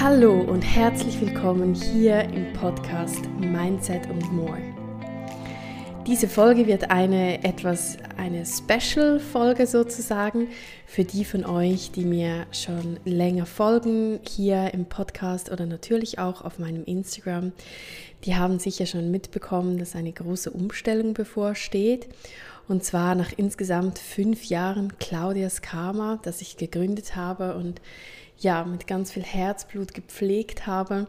Hallo und herzlich willkommen hier im Podcast Mindset und More. Diese Folge wird eine etwas eine Special Folge sozusagen für die von euch, die mir schon länger folgen hier im Podcast oder natürlich auch auf meinem Instagram. Die haben sicher schon mitbekommen, dass eine große Umstellung bevorsteht. Und zwar nach insgesamt fünf Jahren Claudias Karma, das ich gegründet habe und ja, mit ganz viel Herzblut gepflegt habe,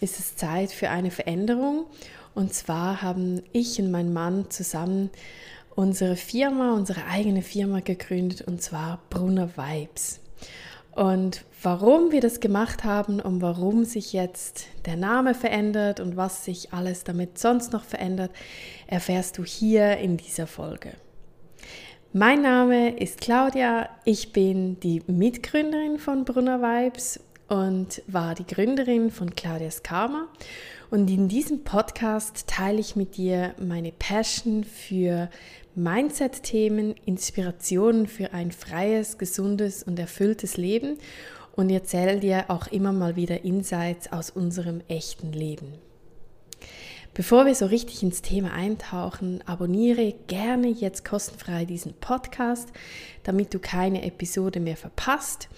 ist es Zeit für eine Veränderung. Und zwar haben ich und mein Mann zusammen unsere Firma, unsere eigene Firma gegründet und zwar Brunner Vibes. Und warum wir das gemacht haben und warum sich jetzt der Name verändert und was sich alles damit sonst noch verändert, erfährst du hier in dieser Folge. Mein Name ist Claudia, ich bin die Mitgründerin von Brunner Vibes und war die Gründerin von Claudias Karma. Und in diesem Podcast teile ich mit dir meine Passion für Mindset-Themen, Inspirationen für ein freies, gesundes und erfülltes Leben und erzähle dir auch immer mal wieder Insights aus unserem echten Leben. Bevor wir so richtig ins Thema eintauchen, abonniere gerne jetzt kostenfrei diesen Podcast, damit du keine Episode mehr verpasst,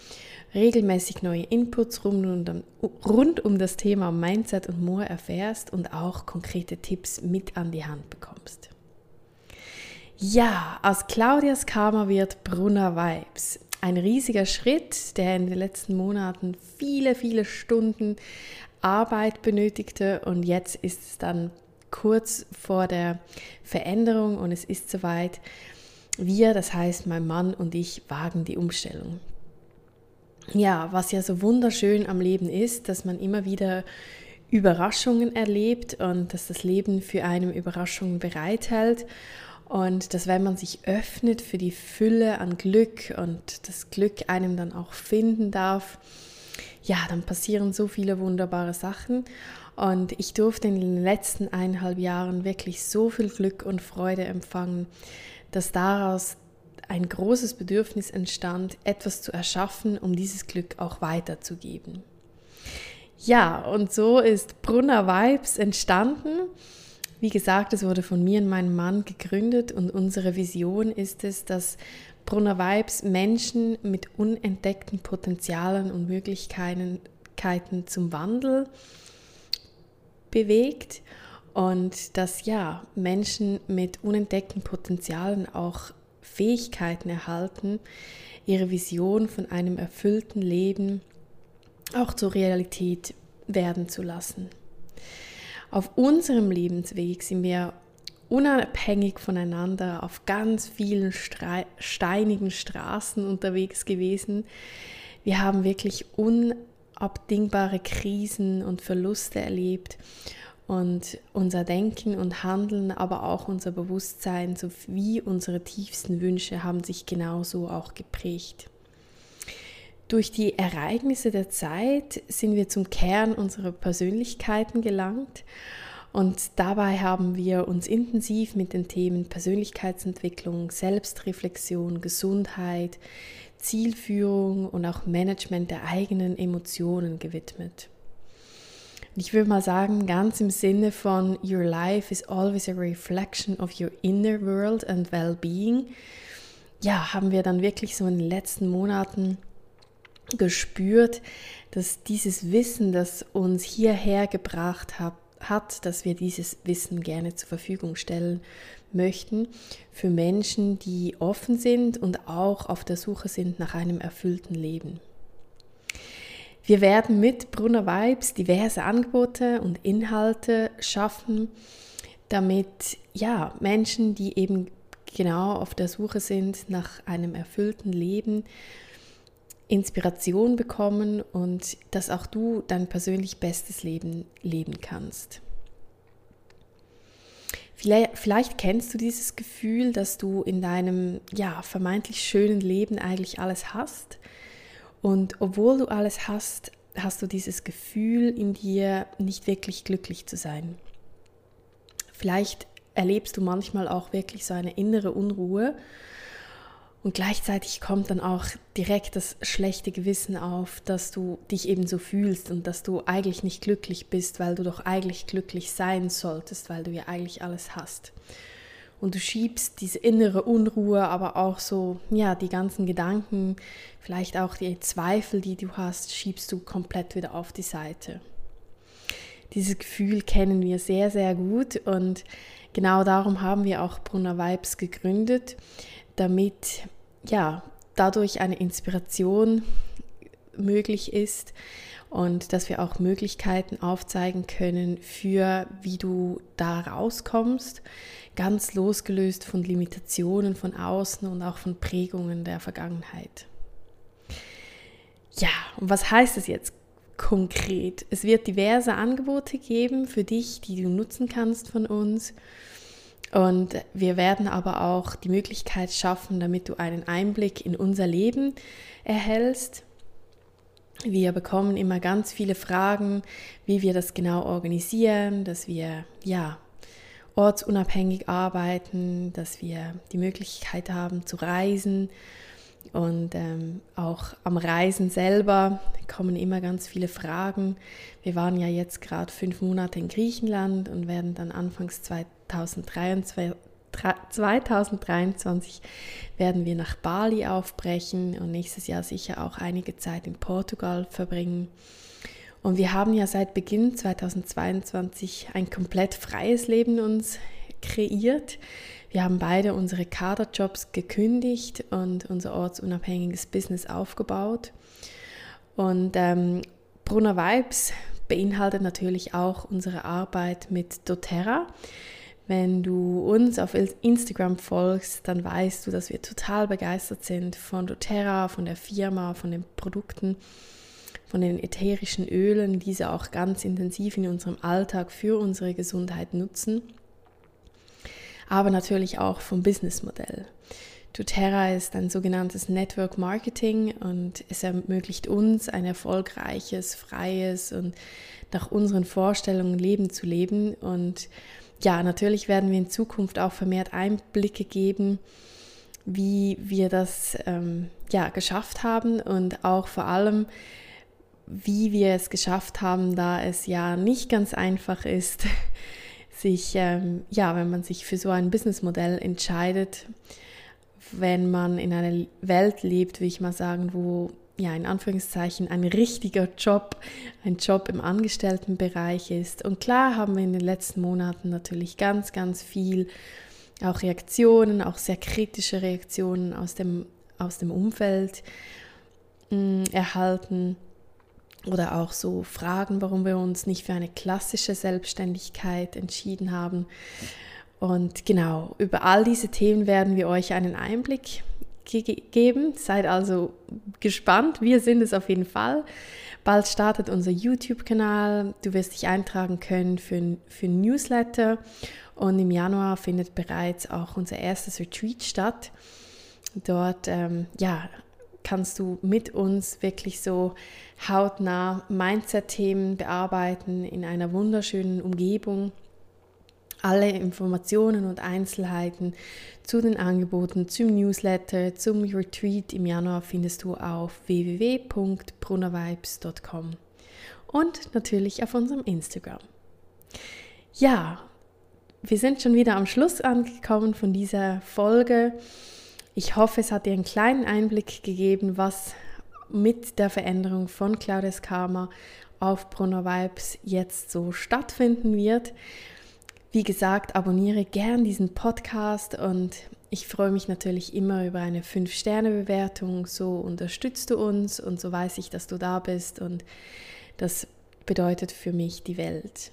regelmäßig neue Inputs rund um, das Thema Mindset und More erfährst und auch konkrete Tipps mit an die Hand bekommst. Ja, aus Claudias Karma wird Brunner Vibes. Ein riesiger Schritt, der in den letzten Monaten viele, viele Stunden Arbeit benötigte und jetzt ist es dann kurz vor der Veränderung und es ist soweit. Wir, das heißt mein Mann und ich, wagen die Umstellung. Ja, was ja so wunderschön am Leben ist, dass man immer wieder Überraschungen erlebt und dass das Leben für einen Überraschungen bereithält und dass wenn man sich öffnet für die Fülle an Glück und das Glück einem dann auch finden darf, ja, dann passieren so viele wunderbare Sachen. Und ich durfte in den letzten eineinhalb Jahren wirklich so viel Glück und Freude empfangen, dass daraus ein großes Bedürfnis entstand, etwas zu erschaffen, um dieses Glück auch weiterzugeben. Ja, und so ist Brunner Vibes entstanden. Wie gesagt, es wurde von mir und meinem Mann gegründet und unsere Vision ist es, dass Brunner Vibes Menschen mit unentdeckten Potenzialen und Möglichkeiten zum Wandel bewegt und dass ja Menschen mit unentdeckten Potenzialen auch Fähigkeiten erhalten, ihre Vision von einem erfüllten Leben auch zur Realität werden zu lassen. Auf unserem Lebensweg sind wir unabhängig voneinander auf ganz vielen steinigen Straßen unterwegs gewesen. Wir haben wirklich unabdingbare Krisen und Verluste erlebt und unser Denken und Handeln, aber auch unser Bewusstsein sowie unsere tiefsten Wünsche haben sich genauso auch geprägt. Durch die Ereignisse der Zeit sind wir zum Kern unserer Persönlichkeiten gelangt und dabei haben wir uns intensiv mit den Themen Persönlichkeitsentwicklung, Selbstreflexion, Gesundheit, Zielführung und auch Management der eigenen Emotionen gewidmet. Ich würde mal sagen, ganz im Sinne von Your life is always a reflection of your inner world and well-being. Ja, haben wir dann wirklich so in den letzten Monaten gespürt, dass dieses Wissen, das uns hierher gebracht hat, hat, dass wir dieses Wissen gerne zur Verfügung stellen möchten für Menschen, die offen sind und auch auf der Suche sind nach einem erfüllten Leben. Wir werden mit Brunner Vibes diverse Angebote und Inhalte schaffen, damit ja Menschen, die eben genau auf der Suche sind nach einem erfüllten Leben, Inspiration bekommen und dass auch du dein persönlich bestes Leben leben kannst. Vielleicht, vielleicht, kennst du dieses Gefühl, dass du in deinem ja, vermeintlich schönen Leben eigentlich alles hast. Und obwohl du alles hast, hast du dieses Gefühl in dir, nicht wirklich glücklich zu sein. Vielleicht erlebst du manchmal auch wirklich so eine innere Unruhe Und gleichzeitig kommt dann auch direkt das schlechte Gewissen auf, dass du dich eben so fühlst und dass du eigentlich nicht glücklich bist, weil du doch eigentlich glücklich sein solltest, weil du ja eigentlich alles hast. Und du schiebst diese innere Unruhe, aber auch so, ja, die ganzen Gedanken, vielleicht auch die Zweifel, die du hast, schiebst du komplett wieder auf die Seite. Dieses Gefühl kennen wir sehr, sehr gut und genau darum haben wir auch Brunner Vibes gegründet, damit ja, dadurch eine Inspiration möglich ist und dass wir auch Möglichkeiten aufzeigen können für, wie du da rauskommst, ganz losgelöst von Limitationen von außen und auch von Prägungen der Vergangenheit. Ja, und was heißt es jetzt konkret? Es wird diverse Angebote geben für dich, die du nutzen kannst von uns. Und wir werden aber auch die Möglichkeit schaffen, damit du einen Einblick in unser Leben erhältst. Wir bekommen immer ganz viele Fragen, wie wir das genau organisieren, dass wir ja ortsunabhängig arbeiten, dass wir die Möglichkeit haben zu reisen und ähm, auch am Reisen selber kommen immer ganz viele Fragen. Wir waren ja jetzt gerade fünf Monate in Griechenland und werden dann anfangs 2023, 2023 werden wir nach Bali aufbrechen und nächstes Jahr sicher auch einige Zeit in Portugal verbringen. Und wir haben ja seit Beginn 2022 ein komplett freies Leben uns kreiert. Wir haben beide unsere Kaderjobs gekündigt und unser ortsunabhängiges Business aufgebaut. Und ähm, Brunner Vibes beinhaltet natürlich auch unsere Arbeit mit doTERRA. Wenn du uns auf Instagram folgst, dann weißt du, dass wir total begeistert sind von doTERRA, von der Firma, von den Produkten, von den ätherischen Ölen, diese auch ganz intensiv in unserem Alltag für unsere Gesundheit nutzen aber natürlich auch vom Businessmodell. doTERRA ist ein sogenanntes Network Marketing und es ermöglicht uns ein erfolgreiches, freies und nach unseren Vorstellungen Leben zu leben. Und ja, natürlich werden wir in Zukunft auch vermehrt Einblicke geben, wie wir das ähm, ja, geschafft haben und auch vor allem, wie wir es geschafft haben, da es ja nicht ganz einfach ist, sich, ähm, ja, wenn man sich für so ein Businessmodell entscheidet, wenn man in einer Welt lebt, wie ich mal sagen, wo ja in Anführungszeichen ein richtiger Job, ein Job im Angestelltenbereich ist. Und klar haben wir in den letzten Monaten natürlich ganz, ganz viel auch Reaktionen, auch sehr kritische Reaktionen aus dem, aus dem Umfeld mh, mm, erhalten. Oder auch so Fragen, warum wir uns nicht für eine klassische Selbstständigkeit entschieden haben. Und genau, über all diese Themen werden wir euch einen Einblick ge geben. Seid also gespannt. Wir sind es auf jeden Fall. Bald startet unser YouTube-Kanal. Du wirst dich eintragen können für, für Newsletter. Und im Januar findet bereits auch unser erstes Retreat statt. Dort ähm, ja, kannst du mit uns wirklich so hautnah Mindset-Themen bearbeiten in einer wunderschönen Umgebung. Alle Informationen und Einzelheiten zu den Angeboten, zum Newsletter, zum Retreat im Januar findest du auf www.brunnervibes.com und natürlich auf unserem Instagram. Ja, wir sind schon wieder am Schluss angekommen von dieser Folge. Ich hoffe, es hat dir einen kleinen Einblick gegeben, was mit der Veränderung von Claudius Karma auf Brunner Vibes jetzt so stattfinden wird. Wie gesagt, abonniere gern diesen Podcast und ich freue mich natürlich immer über eine 5-Sterne-Bewertung. So unterstützt du uns und so weiß ich, dass du da bist und das bedeutet für mich die Welt.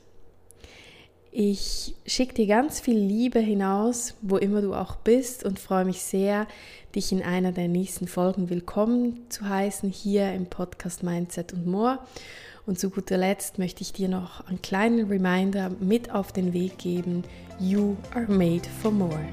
Ich schicke dir ganz viel Liebe hinaus, wo immer du auch bist und freue mich sehr, dich in einer der nächsten Folgen willkommen zu heißen hier im Podcast Mindset und More. Und zu guter Letzt möchte ich dir noch einen kleinen Reminder mit auf den Weg geben. You are made for more.